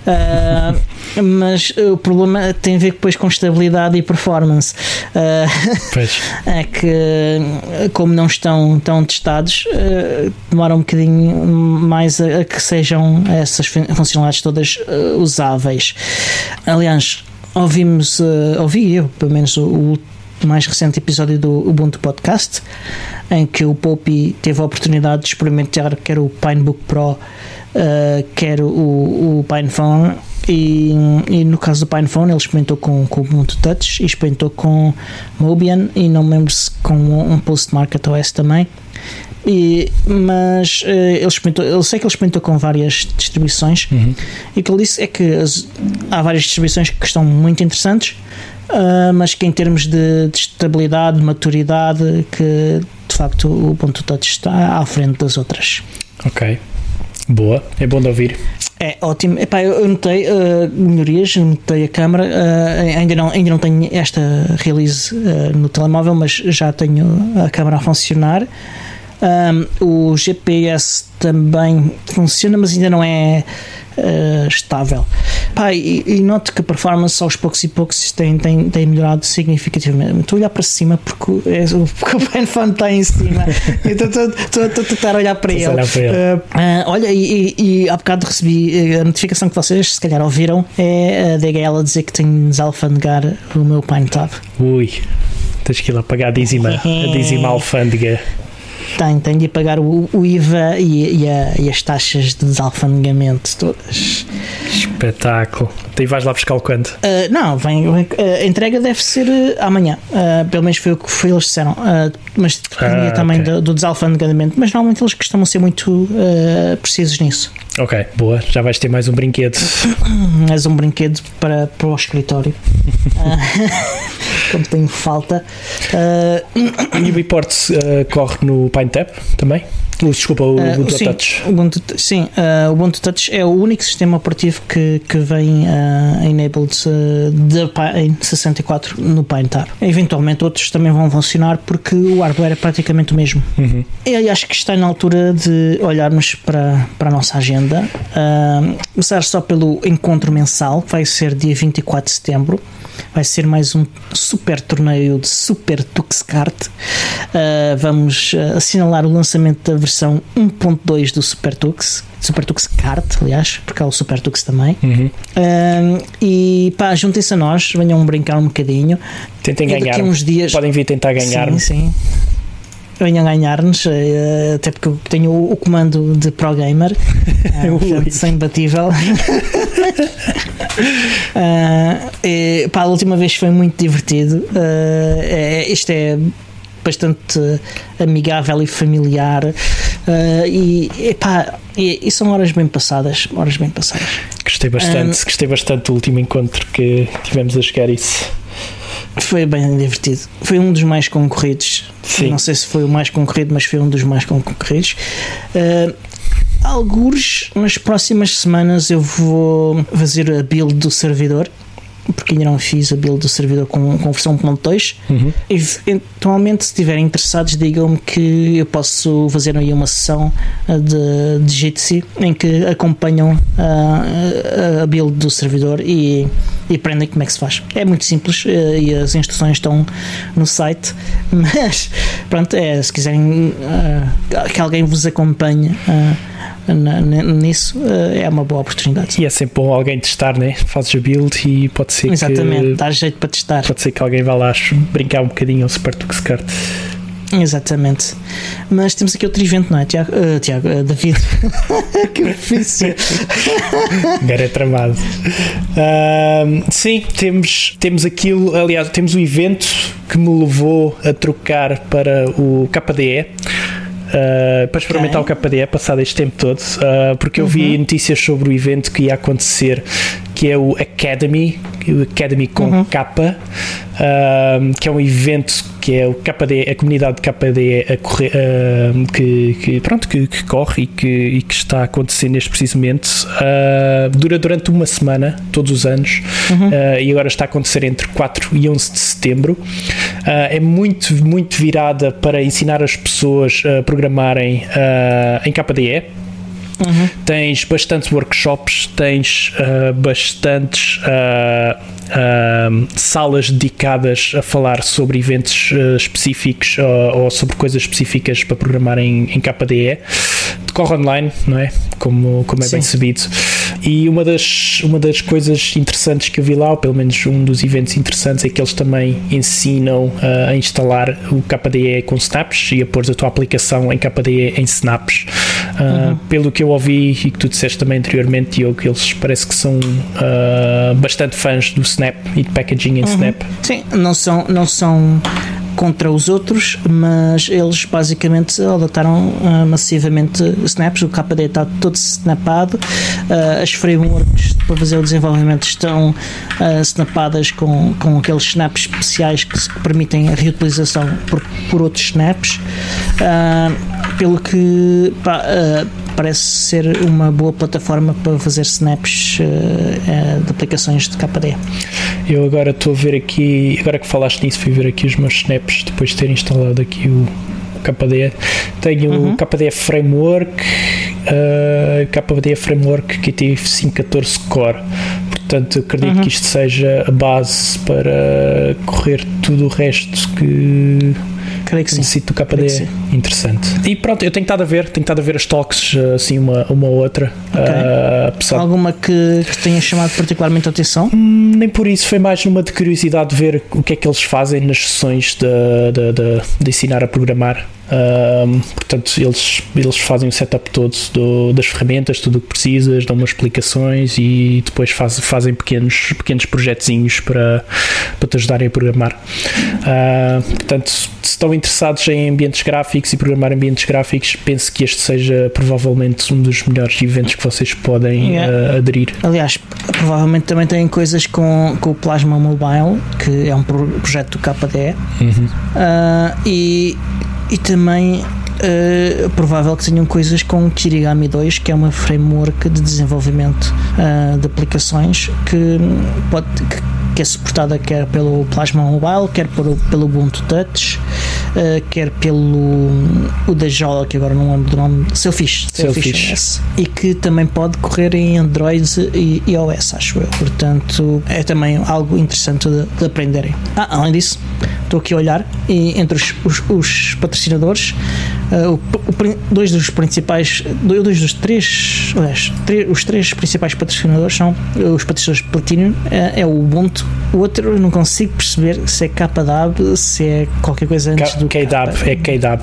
Uh, mas o problema tem a ver depois com estabilidade e performance. Uh, é que, como não estão tão testados, uh, demora um bocadinho mais a, a, que sejam essas funcionalidades todas usáveis. Aliás, ouvimos, uh, ouvi eu, pelo menos, o, o mais recente episódio do Ubuntu Podcast, em que o Poppy teve a oportunidade de experimentar quer o Pinebook Pro, uh, quer o, o PinePhone. E, e, no caso do PinePhone ele experimentou com, com o Ubuntu Touch e experimentou com Mobian e não me lembro se com um, Postmarket OS também e, mas uh, ele experimentou, eu sei que ele experimentou com várias distribuições uhum. e o que ele disse é que as, há várias distribuições que estão muito interessantes, uh, mas que em termos de, de, estabilidade, de maturidade, que de facto o ponto touch está à frente das outras. Ok, boa, é bom de ouvir. É ótimo. Epá, eu notei uh, melhorias, notei a câmera. Uh, ainda, não, ainda não tenho esta release uh, no telemóvel, mas já tenho a câmera a funcionar. Um, o GPS também funciona, mas ainda não é uh, estável. Pá, e, e noto que a performance aos poucos e poucos tem, tem, tem melhorado significativamente. Estou a olhar para cima porque, é, porque o PenFan está em cima. estou a tentar olhar para ele. Olhar para ele. Uh, uh, olha, e, e, e há bocado recebi a notificação que vocês, se calhar, ouviram, é a DHL a dizer que tem de desalfandegar o meu PineTab. Ui. Tens que ir lá pagar a dízima, a dízima alfândega. Tem, tem de pagar o, o IVA e, e, a, e, as taxas de desalfandegamento todas. Espetáculo. E vais lá buscar o quanto? Uh, não, vem, vem, a entrega deve ser uh, amanhã. Uh, pelo menos foi o que foi, eles disseram. mas dependia ah, também okay. do, do desalfandegamento. Mas normalmente eles costumam ser muito precisos nisso. Ok, boa. Já vais ter mais um brinquedo. Mais um brinquedo para, para o escritório. Como tenho falta. E o report corre no PineTap também? Desculpa, o uh, Ubuntu sim, Touch. Ubuntu, sim, uh, o Ubuntu Touch é o único sistema operativo que, que vem uh, enabled uh, de, em 64 no PineTap. Eventualmente outros também vão funcionar porque o hardware é praticamente o mesmo. Uhum. E acho que está na altura de olharmos para, para a nossa agenda. Uh, começar só pelo encontro mensal, que vai ser dia 24 de setembro vai ser mais um super torneio de Super Tux Kart. Uh, vamos uh, assinalar o lançamento da versão 1.2 do Super Tux. Super Tux Kart, aliás, porque há o Super Tux também. Uhum. Uh, e pá, juntem-se a nós, venham brincar um bocadinho. Tentem ganhar. Uns dias... Podem vir tentar ganhar. Sim, sim venham ganhar-nos, até porque eu tenho o, comando de Pro Gamer, uh, sem batível. Uh, e, pá, a última vez foi muito divertido. Uh, é, isto é bastante amigável e familiar. Uh, e, epá, e, e, são horas bem passadas. Horas bem passadas. Gostei bastante, um, gostei bastante do último encontro que tivemos a jogar isso. Foi bem divertido. Foi um dos mais concorridos. Sim. Não sei se foi o mais concorrido, mas foi um dos mais concorridos. Uh, Alguns nas próximas semanas eu vou fazer a build do servidor porque ainda não fiz a build do servidor com, com versão 1.2. Uhum. Eventualmente, se estiverem interessados, digam-me que eu posso fazer aí uma sessão uh, de, de GTC em que acompanham a, a build do servidor e, e aprendem como é que se faz. É muito simples uh, e as instruções estão no site, mas pronto, é, se quiserem uh, que alguém vos acompanhe nisso eh, é uma boa oportunidade. E é sempre bom alguém testar, né? Fazes a build e pode ser Exatamente, que, dá jeito para testar. Pode ser que alguém vá lá brincar um bocadinho ao Super Tux Kart. Exatamente. Mas temos aqui outro evento, não é, Tiago? Uh, Tiago, uh, David. que difícil. Agora é tramado. Uh, sim, temos, temos aquilo. Aliás, temos o evento que me levou a trocar para o KDE uh, para experimentar okay. o KDE passado este tempo todo, uh, porque eu vi uhum. notícias sobre o evento que ia acontecer, que é o Academy, o Academy com uhum. capa, uh, que é um evento que é o KDE, a comunidade KDE a correr, uh, que, que, pronto, que, que, corre e que, e que está a acontecer neste precisamente. Uh, dura durante uma semana, todos os anos, uhum. uh, e agora está a acontecer entre 4 e 11 de setembro. é muito, muito virada para ensinar as pessoas a programarem em KDE Uhum. Tens bastantes workshops, tens uh, bastantes uh, uh, salas dedicadas a falar sobre eventos específicos ou sobre coisas específicas para programar em, em KDE. Decorre online, não é? Como, como é Sim. bem sabido. E uma das, uma das coisas interessantes que eu vi lá, ou pelo menos um dos eventos interessantes, é que eles também ensinam a instalar o KDE com snaps e a pôr a tua aplicação em KDE em snaps. Uhum. Pelo que eu ouvi e que tu disseste também anteriormente, Diogo, eles parece que são uh, bastante fãs do Snap e de packaging em uhum. Snap. Sim, não são, não são contra os outros, mas eles basicamente adotaram uh, massivamente snaps. O KDE está todo snapado, uh, as frameworks para fazer o desenvolvimento estão uh, snapadas com, com aqueles snaps especiais que permitem a reutilização por, por outros snaps. Pelo que pá, parece ser uma boa plataforma para fazer snaps de aplicações de KDE. Eu agora estou a ver aqui, agora que falaste nisso, fui ver aqui os meus snaps depois de ter instalado aqui o KDE. Tenho uhum. o KDE Framework, uh, KDE Framework QT 514 Core. Portanto, acredito uhum. que isto seja a base para correr tudo o resto que, Creio que sim. Sítio do KDE. Interessante. E pronto, eu tenho estado a ver, tenho estado a ver as talks, assim, uma, uma ou outra. Ok. Apesar de Alguma que, que tenha chamado particularmente a atenção? Hum, Nem por isso, foi mais numa de curiosidade de ver o que é que eles fazem nas sessões de, de, de- de ensinar a programar. Portanto, eles, eles fazem o setup todo do- das ferramentas, tudo o que precisas, dão umas explicações e depois faz- fazem pequenos, pequenos projetozinhos para, para te ajudarem a programar. Ah, portanto, se estão interessados em ambientes gráficos e programar ambientes gráficos, penso que este seja provavelmente um dos melhores eventos que vocês podem Yeah. ah, aderir. Aliás, provavelmente também tem coisas com, com o Plasma Mobile, que é um pro- projeto do KDE, Ah, e, e também é provável que tenham coisas com Kirigami 2, que é uma framework de desenvolvimento ah, de aplicações que, pode, que, que é suportada quer pelo Plasma Mobile, quer pelo, pelo Ubuntu Touch, ah, quer pelo o da Jola, que agora não lembro do nome, Selfish, Selfish. OS, e que também pode correr em Android e iOS, acho eu. Portanto, é também algo interessante de, de aprenderem. Ah, além disso, estou aqui a olhar e entre os, os, os patrocinadores, ah, o- o dois dos principais, dois dos três, aliás, tre- os três principais patrocinadores são os patrocinadores Platinum, é, é o Ubuntu. O outro eu não consigo perceber se é KDAB, se é qualquer coisa antes do KDAB, é KDAB.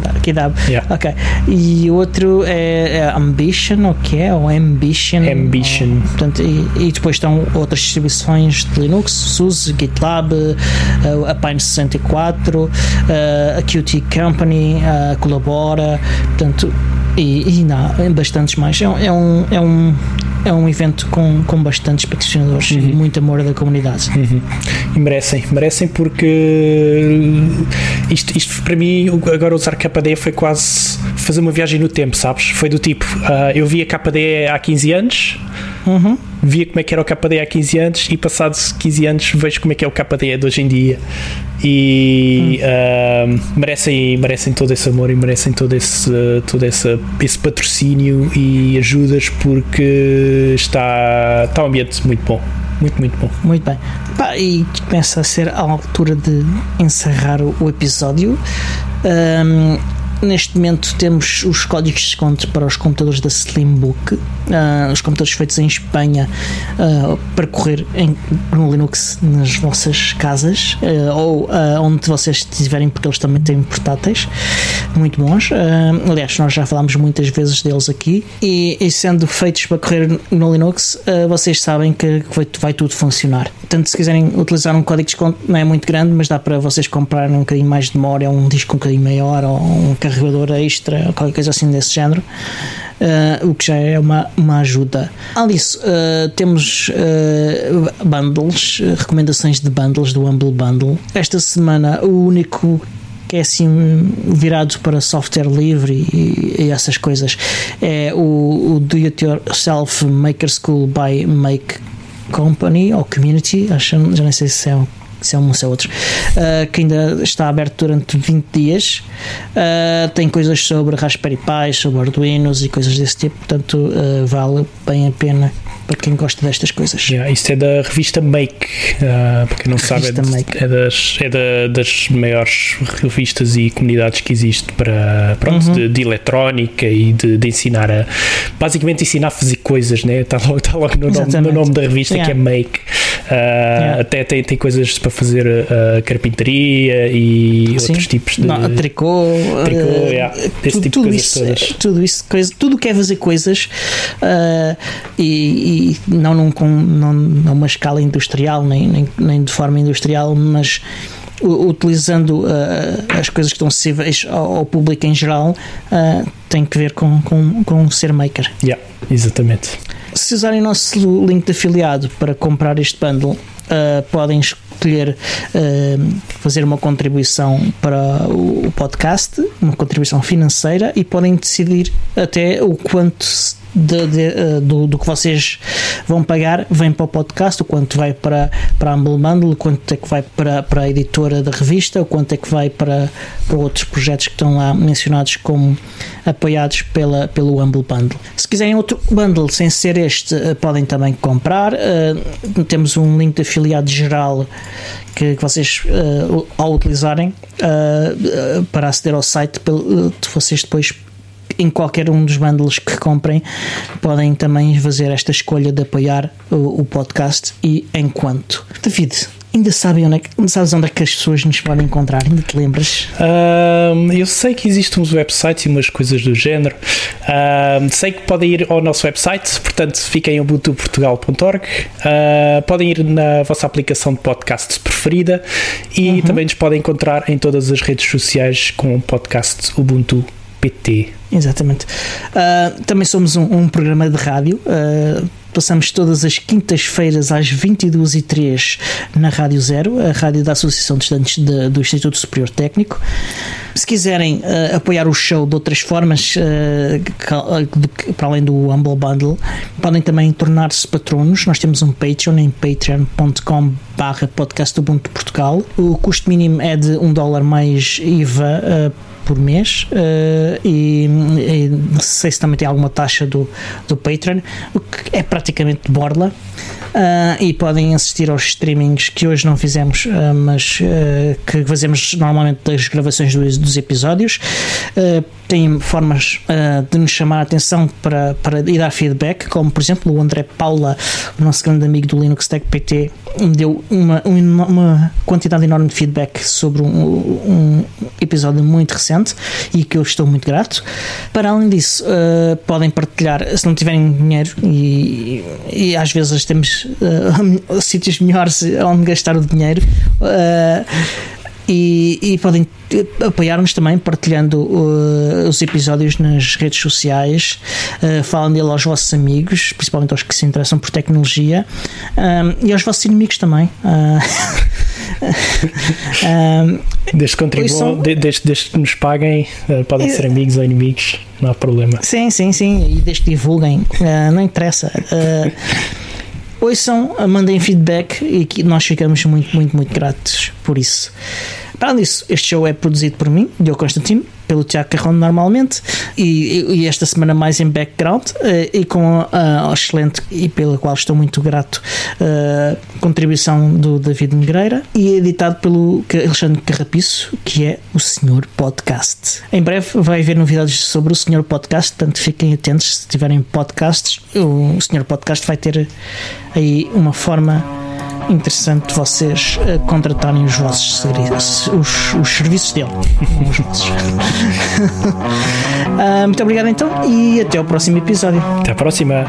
KDAB. KDAB. Yeah. Ok. E o outro é, é Ambition, o que é? Ou Ambition. Ambition. Ou- portanto, e, e depois estão outras distribuições de Linux, SUSE, GitLab, eh, a Pine 64, eh, a Qt Company, a Colabora, portanto, e, e não, é bastantes mais. É, é um. É um é um evento com, com bastantes patrocinadores e muito amor da comunidade. Uhum. E merecem, merecem porque isto, isto para mim, agora usar KDE foi quase fazer uma viagem no tempo, sabes? Foi do tipo, ah, eu via KDE há 15 anos, Uhum. Via como é que era o KDE há 15 anos e passados 15 anos vejo como é que é o KDE de hoje em dia e ah, merecem, merecem todo esse amor e merecem todo esse, todo esse, esse patrocínio e ajudas porque está, está um ambiente muito bom, muito, muito bom. Muito bem. Pá, e começa a ser a altura de encerrar o, o episódio. Ahm, neste momento temos os códigos de desconto para os computadores da Slimbook, ah, os computadores feitos em Espanha ah, para correr em, no Linux nas vossas casas ah, ou onde vocês estiverem, porque eles também têm portáteis muito bons. Aliás, nós já falámos muitas vezes deles aqui e, e sendo feitos para correr no Linux, vocês sabem que vai, vai tudo funcionar. Portanto, se quiserem utilizar um código de desconto, não é muito grande, mas dá para vocês comprarem um bocadinho mais de memória, um disco um bocadinho maior, ou um carregador extra, ou qualquer coisa assim desse género. Uh, o que já é uma, uma ajuda. Além disso, uh, temos uh, bundles, recomendações de bundles do Humble Bundle. Esta semana, o único que é assim virado para software livre e, e essas coisas é o, o Do It Yourself Maker School by Make Company ou Community, acho, já nem sei se é se é um se é outro, uh, que ainda está aberto durante 20 dias. Uh, tem coisas sobre Raspberry Pi, sobre Arduinos e coisas desse tipo, portanto, uh, vale bem a pena para quem gosta destas coisas. Yeah, isto é da revista Make, uh, para quem não sabe, é, de- é das, é da- das maiores revistas e comunidades que existe para pronto, Uhum. de, de eletrónica e de, de ensinar a basicamente ensinar a fazer coisas, né? está logo, está logo no, nome, no nome da revista Yeah. que é Make. Uh, Até tem, tem coisas para fazer uh, carpintaria e Sim. outros tipos de Não, tricô, Tricô, uh, yeah, esse tudo, tipo de tudo coisas isso, todas. tudo isso, coisa, tudo que é fazer coisas e, e não, num, com, não numa escala industrial, nem, nem, nem de forma industrial, mas utilizando uh, as coisas que estão acessíveis ao, ao público em geral, uh, tem que ver com, com, com ser maker. Yeah, exatamente. Se usarem o nosso link de afiliado para comprar este bundle, uh, podem escolher uh, fazer uma contribuição para o o podcast, uma contribuição financeira, e podem decidir até o quanto se de, de, uh, do, do, que vocês vão pagar vem para o podcast, o quanto vai para, para a Humble Bundle, o quanto é que vai para, para a editora da revista, o quanto é que vai para, para outros projetos que estão lá mencionados como apoiados pela, pelo Humble Bundle. Se quiserem outro bundle sem ser este, uh, podem também comprar. Uh, temos um link de afiliado geral que, que vocês, ao utilizarem, para aceder ao site, vocês depois em qualquer um dos bundles que comprem, podem também fazer esta escolha de apoiar o, o podcast e enquanto. David, Ainda sabem onde é que, sabes onde é que as pessoas nos podem encontrar? Ainda te lembras? Um, eu sei que existem uns websites e umas coisas do género. Um, sei que podem ir ao nosso website, portanto, fiquem em ubuntuportugal.org. Uh, podem ir na vossa aplicação de podcast preferida e uhum. também nos podem encontrar em todas as redes sociais com o podcast Ubuntu PT. Exatamente. Uh, também somos um, um, programa de rádio. Uh, passamos todas as quintas-feiras às 22h03 na Rádio Zero, a rádio da Associação de Estudantes de, do Instituto Superior Técnico. Se quiserem uh, apoiar o show de outras formas, para além do Humble Bundle, podem também tornar-se patronos. Nós temos um Patreon em patreon.com barra podcast Ubuntu Portugal. O custo mínimo é de um dólar mais IVA por mês uh, e, e, não sei se também tem alguma taxa do, do Patreon, o que é praticamente borla. Uh, e podem assistir aos streamings que hoje não fizemos, uh, mas que fazemos normalmente das gravações dos, dos episódios. tem formas de nos chamar a atenção para, para ir dar feedback, como por exemplo o André Paula, o nosso grande amigo do Linux Tech PT, me deu uma, uma quantidade enorme de feedback sobre um, um episódio muito recente e que eu estou muito grato. Para além disso, uh, podem partilhar, se não tiverem dinheiro, e, e às vezes temos uh, sítios melhores onde gastar o dinheiro. Uh, e, e, podem apoiar-nos também partilhando uh, os episódios nas redes sociais, uh, falem dele aos vossos amigos, principalmente aos que se interessam por tecnologia, um, e aos vossos inimigos também. Uh, um, desde que são... desde, desde que nos paguem, podem ser amigos ou inimigos, não há problema. Sim, sim, sim, e desde que divulguem, não interessa. Ouçam, mandem feedback e que nós ficamos muito, muito, muito gratos por isso. Para disso, este show é produzido por mim, Diogo Constantino, pelo Tiago Carrão normalmente, e, e, esta semana mais em background, uh, e com a, a, excelente e pela qual estou muito grato uh, contribuição do David Negreira, e editado pelo Alexandre Carrapiço, que é o Senhor Podcast. Em breve vai haver novidades sobre o Senhor Podcast, portanto fiquem atentos se tiverem podcasts. O Senhor Podcast vai ter aí uma forma interessante vocês uh, contratarem os vossos serviços, os, os serviços dele. os uh, muito obrigado então e até ao próximo episódio. Até a próxima.